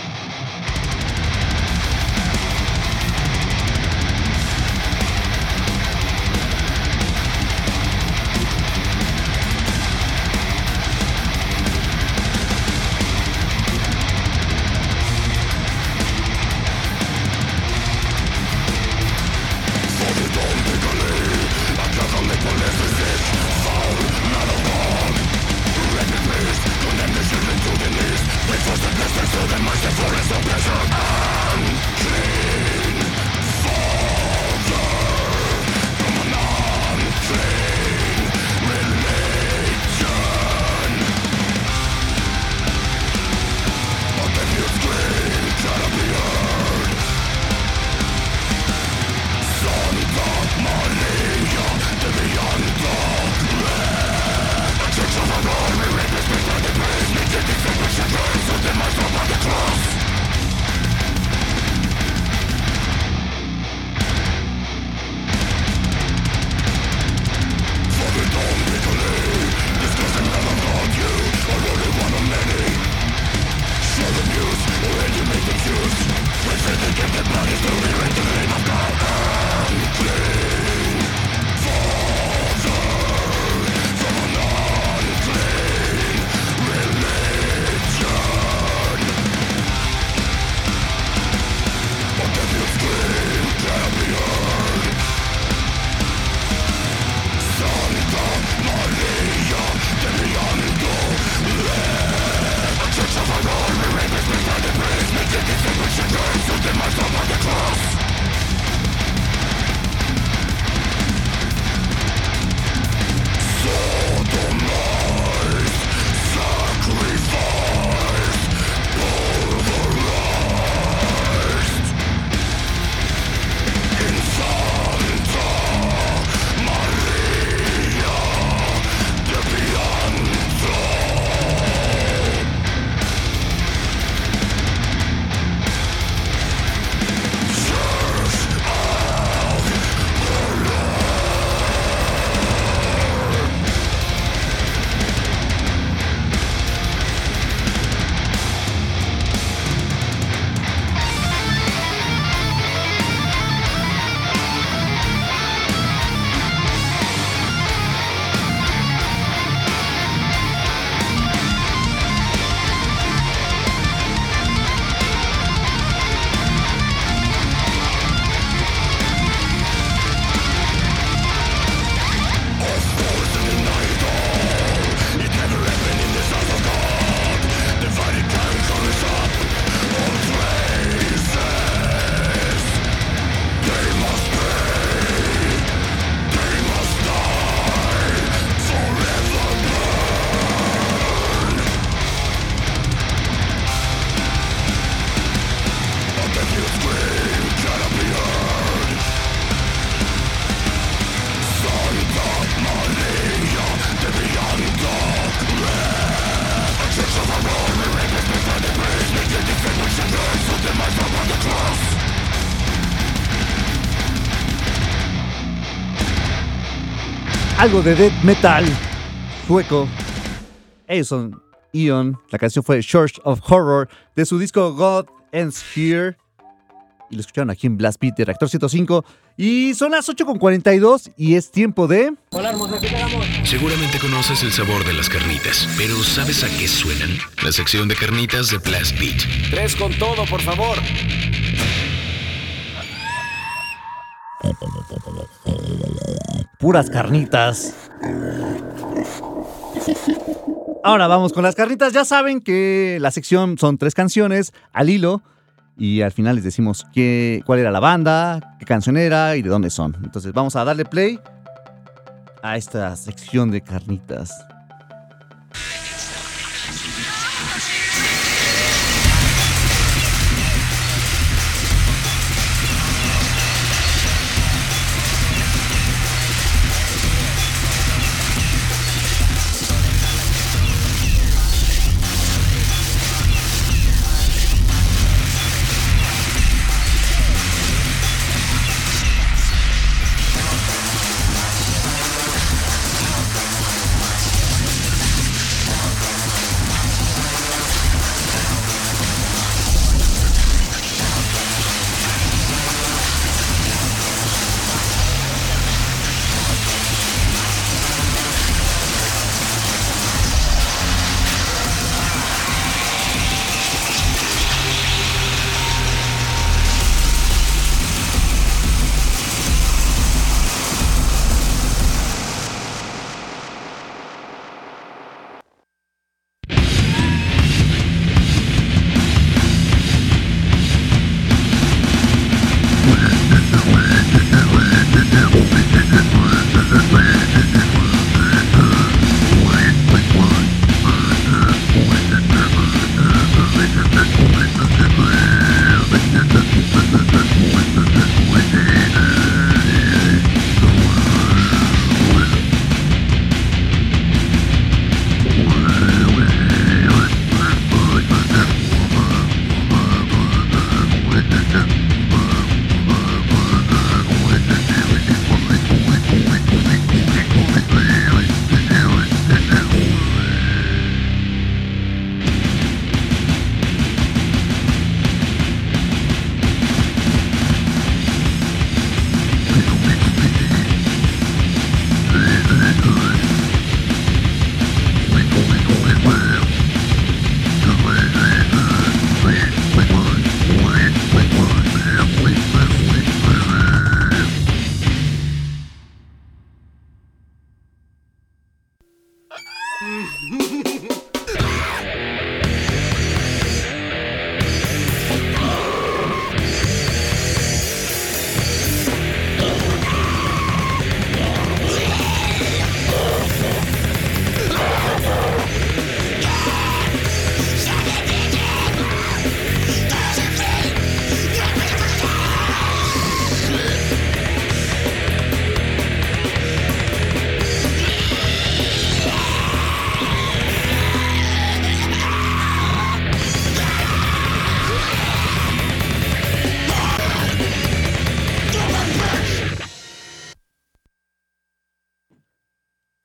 [SPEAKER 1] Algo de death metal sueco. Ellos son Ion. La canción fue Church of Horror de su disco God Ends Here. Y lo escucharon aquí en Blast Beat de Reactor 105. Y son las 8.42 y es tiempo de.
[SPEAKER 3] Hola, hermosa, ¿qué Seguramente conoces el sabor de las carnitas, pero ¿sabes a qué suenan? La sección de carnitas de Blast Beat.
[SPEAKER 6] Tres con todo, por favor.
[SPEAKER 1] Puras carnitas. Ahora vamos con las carnitas. Ya saben que la sección son tres canciones al hilo y al final les decimos qué, cuál era la banda, qué canción era y de dónde son. Entonces vamos a darle play a esta sección de carnitas.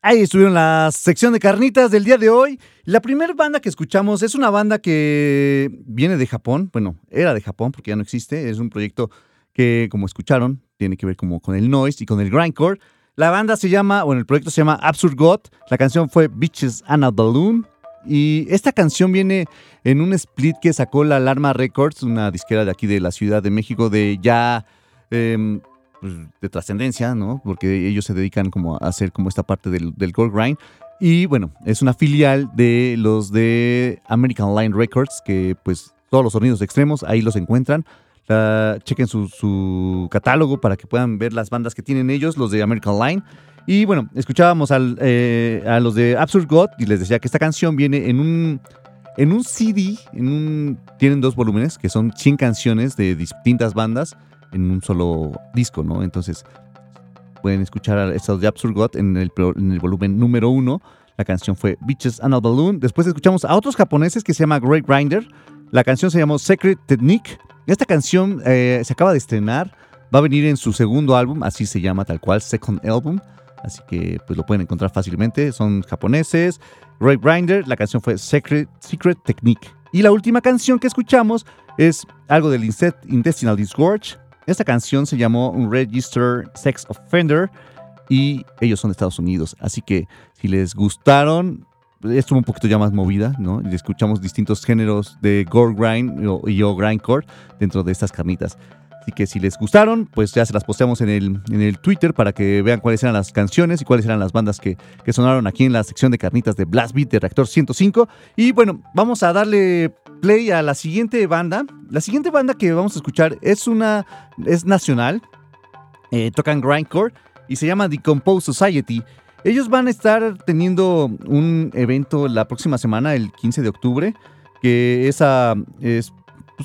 [SPEAKER 1] Ahí estuvieron la sección de carnitas del día de hoy. La primera banda que escuchamos es una banda que viene de Japón. Bueno, era de Japón porque ya no existe. Es un proyecto que, como escucharon, tiene que ver como con el noise y con el grindcore. La banda se llama, bueno, el proyecto se llama Absurd God. La canción fue Bitches and a Balloon. Y esta canción viene en un split que sacó la Alarma Records, una disquera de aquí de la Ciudad de México, de ya em, pues, de trascendencia, ¿no? Porque ellos se dedican como a hacer como esta parte del, del gold grind. Y bueno, es una filial de los de American Line Records, que pues todos los sonidos extremos ahí los encuentran. chequen su, catálogo para que puedan ver las bandas que tienen ellos, los de American Line. Y bueno, escuchábamos al, eh, a los de Absurd God y les decía que esta canción viene en un, en un CD, tienen dos volúmenes que son 100 canciones de distintas bandas en un solo disco, ¿no? Entonces pueden escuchar a estos de Absurd God en el, en el volumen número uno. La canción fue Beaches and a Balloon. Después escuchamos a otros japoneses que se llama Great Grinder. La canción se llamó Secret Technique. Esta canción eh, se acaba de estrenar. Va a venir en su segundo álbum, así se llama tal cual, Second Album. Así que pues lo pueden encontrar fácilmente. Son japoneses. Great Grinder. La canción fue Secret, Secret Technique. Y la última canción que escuchamos es algo del Intestinal Disgorge esta canción se llamó Register Sex Offender y ellos son de Estados Unidos. Así que si les gustaron, estuvo un poquito ya más movida, ¿no? Y escuchamos distintos géneros de gore grind y o grindcore dentro de estas carnitas. Así que si les gustaron, pues ya se las posteamos en el, en el Twitter para que vean cuáles eran las canciones y cuáles eran las bandas que, que sonaron aquí en la sección de carnitas de Blast Beat de Reactor 105. Y bueno, vamos a darle play a la siguiente banda. La siguiente banda que vamos a escuchar es una es nacional. Eh, tocan grindcore y se llama The Compose Society. Ellos van a estar teniendo un evento la próxima semana, el 15 de octubre, que es pues,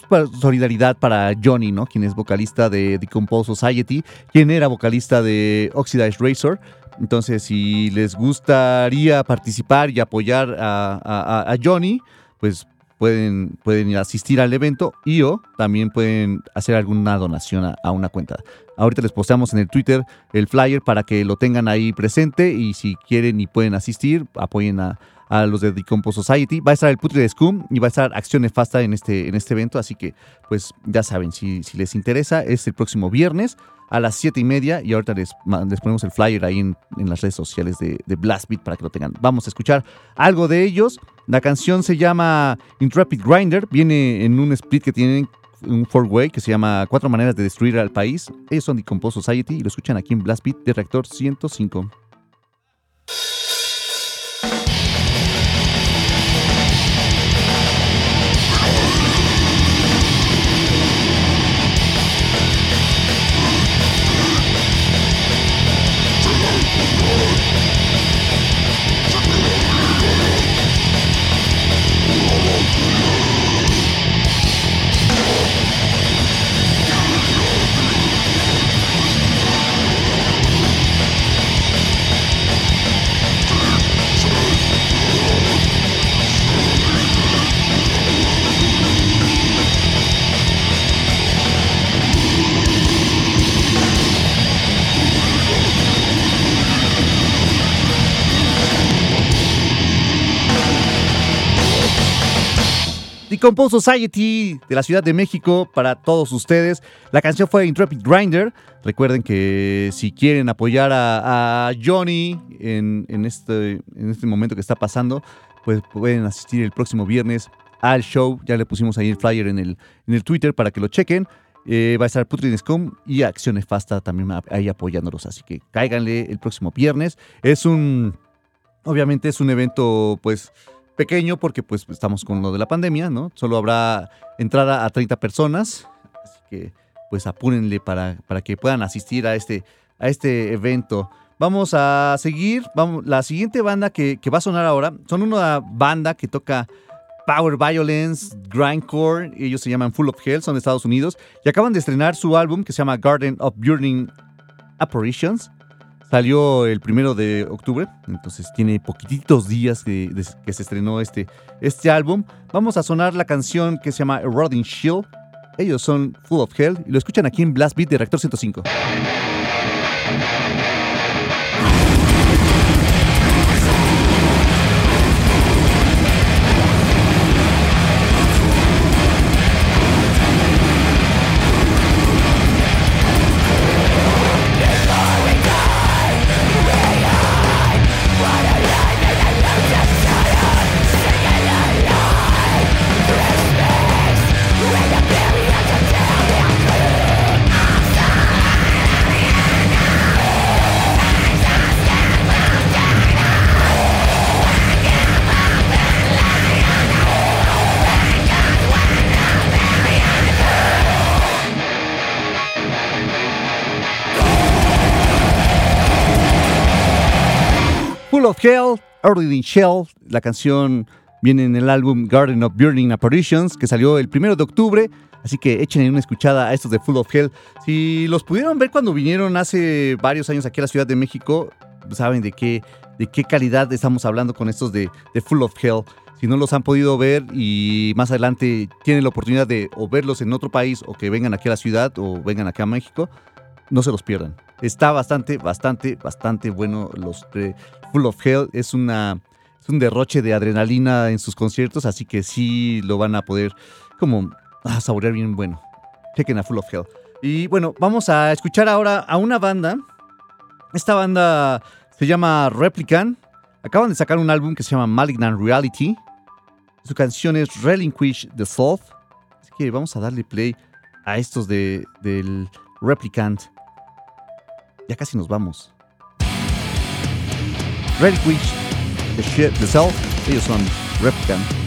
[SPEAKER 1] para solidaridad para Johnny, ¿no? Quien es vocalista de The Compose Society, quien era vocalista de Oxidized Razor. Entonces, si les gustaría participar y apoyar a Johnny, pues pueden, pueden asistir al evento y o también pueden hacer alguna donación a, una cuenta. Ahorita les posteamos en el Twitter el flyer para que lo tengan ahí presente y si quieren y pueden asistir, apoyen a, los de Decompo Society. Va a estar el Putri de Scum y va a estar Acción Nefasta en este, en este evento, así que pues ya saben, si, si les interesa, es el próximo viernes a las 7 y media y ahorita les, ponemos el flyer ahí en, las redes sociales de, de Blast Beat para que lo tengan. Vamos a escuchar algo de ellos. La canción se llama Intrepid Grinder, viene en un split que tienen un four-way que se llama Cuatro maneras de destruir al país. Ellos son Decompose Society y lo escuchan aquí en Blast Beat de Reactor 105. Compose Society de la Ciudad de México para todos ustedes. La canción fue Intrepid Grinder. Recuerden que si quieren apoyar a, Johnny en, este, en este momento que está pasando, pues pueden asistir el próximo viernes al show. Ya le pusimos ahí el flyer en el, Twitter para que lo chequen. Eh, va a estar Putridescom y Acciones Fasta también ahí apoyándolos. Así que cáiganle el próximo viernes. Es un. Obviamente es un evento, pues pequeño porque pues estamos con lo de la pandemia, ¿no? Solo habrá entrada a 30 personas, así que pues apúrenle para, para que puedan asistir a este, a este evento. Vamos a seguir, vamos, la siguiente banda que, va a sonar ahora son una banda que toca Power Violence, Grindcore, ellos se llaman Full of Hell, son de Estados Unidos y acaban de estrenar su álbum que se llama Garden of Burning Apparitions. Salió el primero de octubre, entonces tiene poquititos días que, se estrenó este, este álbum. Vamos a sonar la canción que se llama Eroding Shield. Ellos son Full of Hell y lo escuchan aquí en Blast Beat de Reactor 105. Hell, Early in Shell. La canción viene en el álbum Garden of Burning Apparitions, que salió el primero de octubre. Así que echen una escuchada a estos de Full of Hell. Si los pudieron ver cuando vinieron hace varios años aquí a la Ciudad de México, saben de qué, de qué calidad estamos hablando con estos de, de Full of Hell. Si no los han podido ver y más adelante tienen la oportunidad de o verlos en otro país o que vengan aquí a la ciudad o vengan acá a México, no se los pierdan. Está bastante, bastante, bastante bueno los de Full of Hell. Es, una, es un derroche de adrenalina en sus conciertos, así que sí lo van a poder como ah, saborear bien bueno. Chequen a Full of Hell. Y bueno, vamos a escuchar ahora a una banda. Esta banda se llama Replicant. Acaban de sacar un álbum que se llama Malignant Reality. Su canción es Relinquish the Soul. Así que vamos a darle play a estos de, del Replicant. Ya casi nos vamos. Reliquage, The Shit, The Self, ellos son Replicant.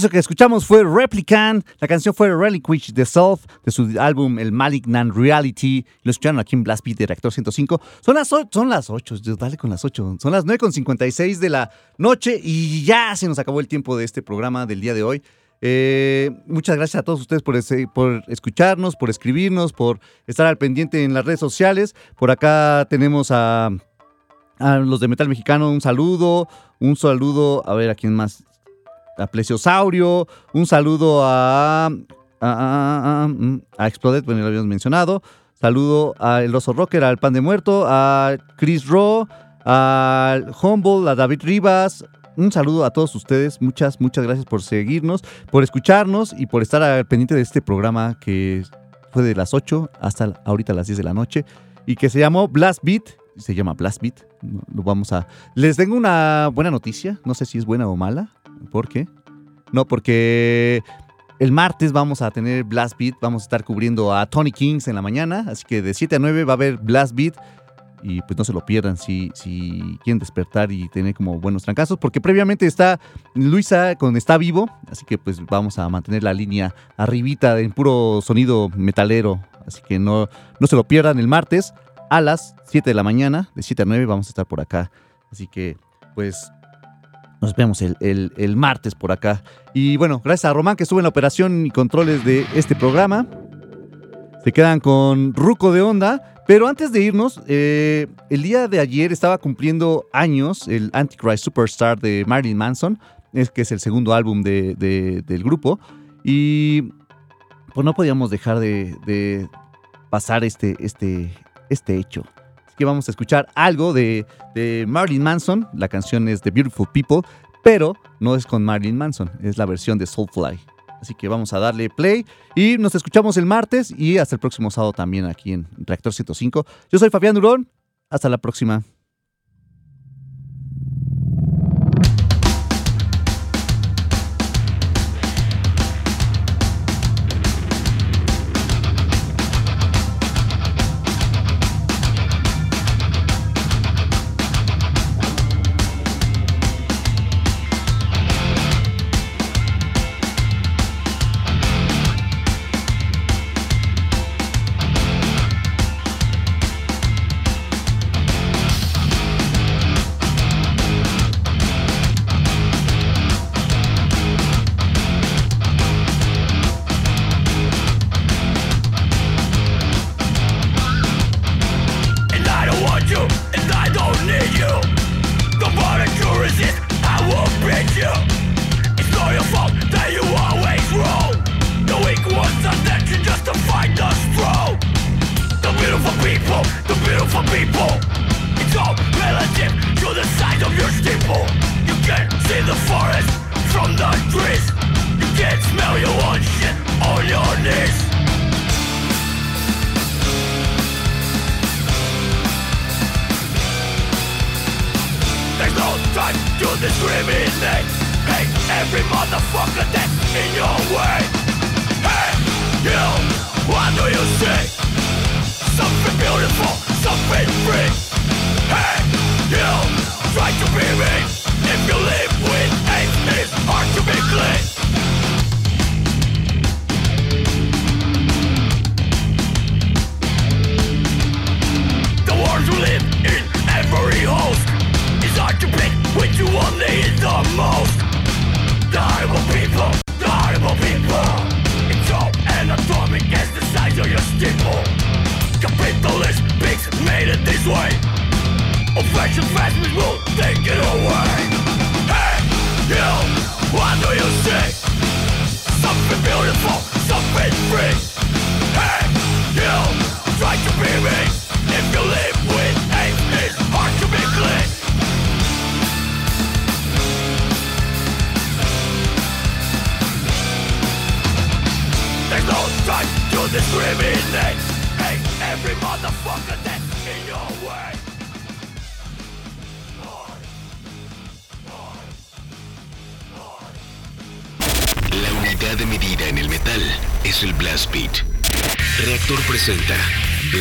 [SPEAKER 1] Eso que escuchamos fue Replicant, la canción fue Reliquage the Self de su álbum El Malignant Reality. Lo escucharon aquí en Blast Beat de Reactor 105. Son las, son las 8, dale con las 8. Son las 9.56 de la noche y ya se nos acabó el tiempo de este programa del día de hoy. Eh, muchas gracias a todos ustedes por, escucharnos, por escribirnos, por estar al pendiente en las redes sociales. Por acá tenemos a los de Metal Mexicano un saludo. Un saludo, a ver a quién más a Plesiosaurio, un saludo a, a, a, a Exploded, bueno, lo habíamos mencionado, saludo a El Oso Rocker, al Pan de Muerto, a Chris Rowe, al Humble, a David Rivas, un saludo a todos ustedes, muchas, muchas gracias por seguirnos, por escucharnos y por estar al pendiente de este programa que fue de las 8 hasta ahorita las 10 de la noche y que se llamó Blast Beat, se llama Blast Beat, lo vamos a... Les tengo una buena noticia, no sé si es buena o mala, ¿Por qué? No, porque el martes vamos a tener Blast Beat, vamos a estar cubriendo a Tony Kings en la mañana, así que de 7 a 9 va a haber Blast Beat y pues no se lo pierdan si, si quieren despertar y tener como buenos trancazos, porque previamente está Luisa con Está Vivo, así que pues vamos a mantener la línea arribita en puro sonido metalero,
[SPEAKER 7] Así que no, no se lo pierdan el martes a las 7 de la mañana, de 7 a 9 vamos a estar por acá. Así que, pues, nos vemos el, el, martes por acá. Y bueno, gracias a Román que estuvo en la operación y controles de este programa. Se quedan con Ruco de Onda. Pero antes de irnos, eh, el día de ayer estaba cumpliendo años el Antichrist Superstar de Marilyn Manson, es que es el segundo álbum de, del grupo. Y pues no podíamos dejar de, de pasar este, este, este hecho. Que vamos a escuchar algo de, de Marilyn Manson. La canción es The Beautiful People, pero no es con Marilyn Manson, es la versión de Soulfly. Así que vamos a darle play y nos escuchamos el martes y hasta el próximo sábado también aquí en Reactor 105. Yo soy Fabián Durón. Hasta la próxima.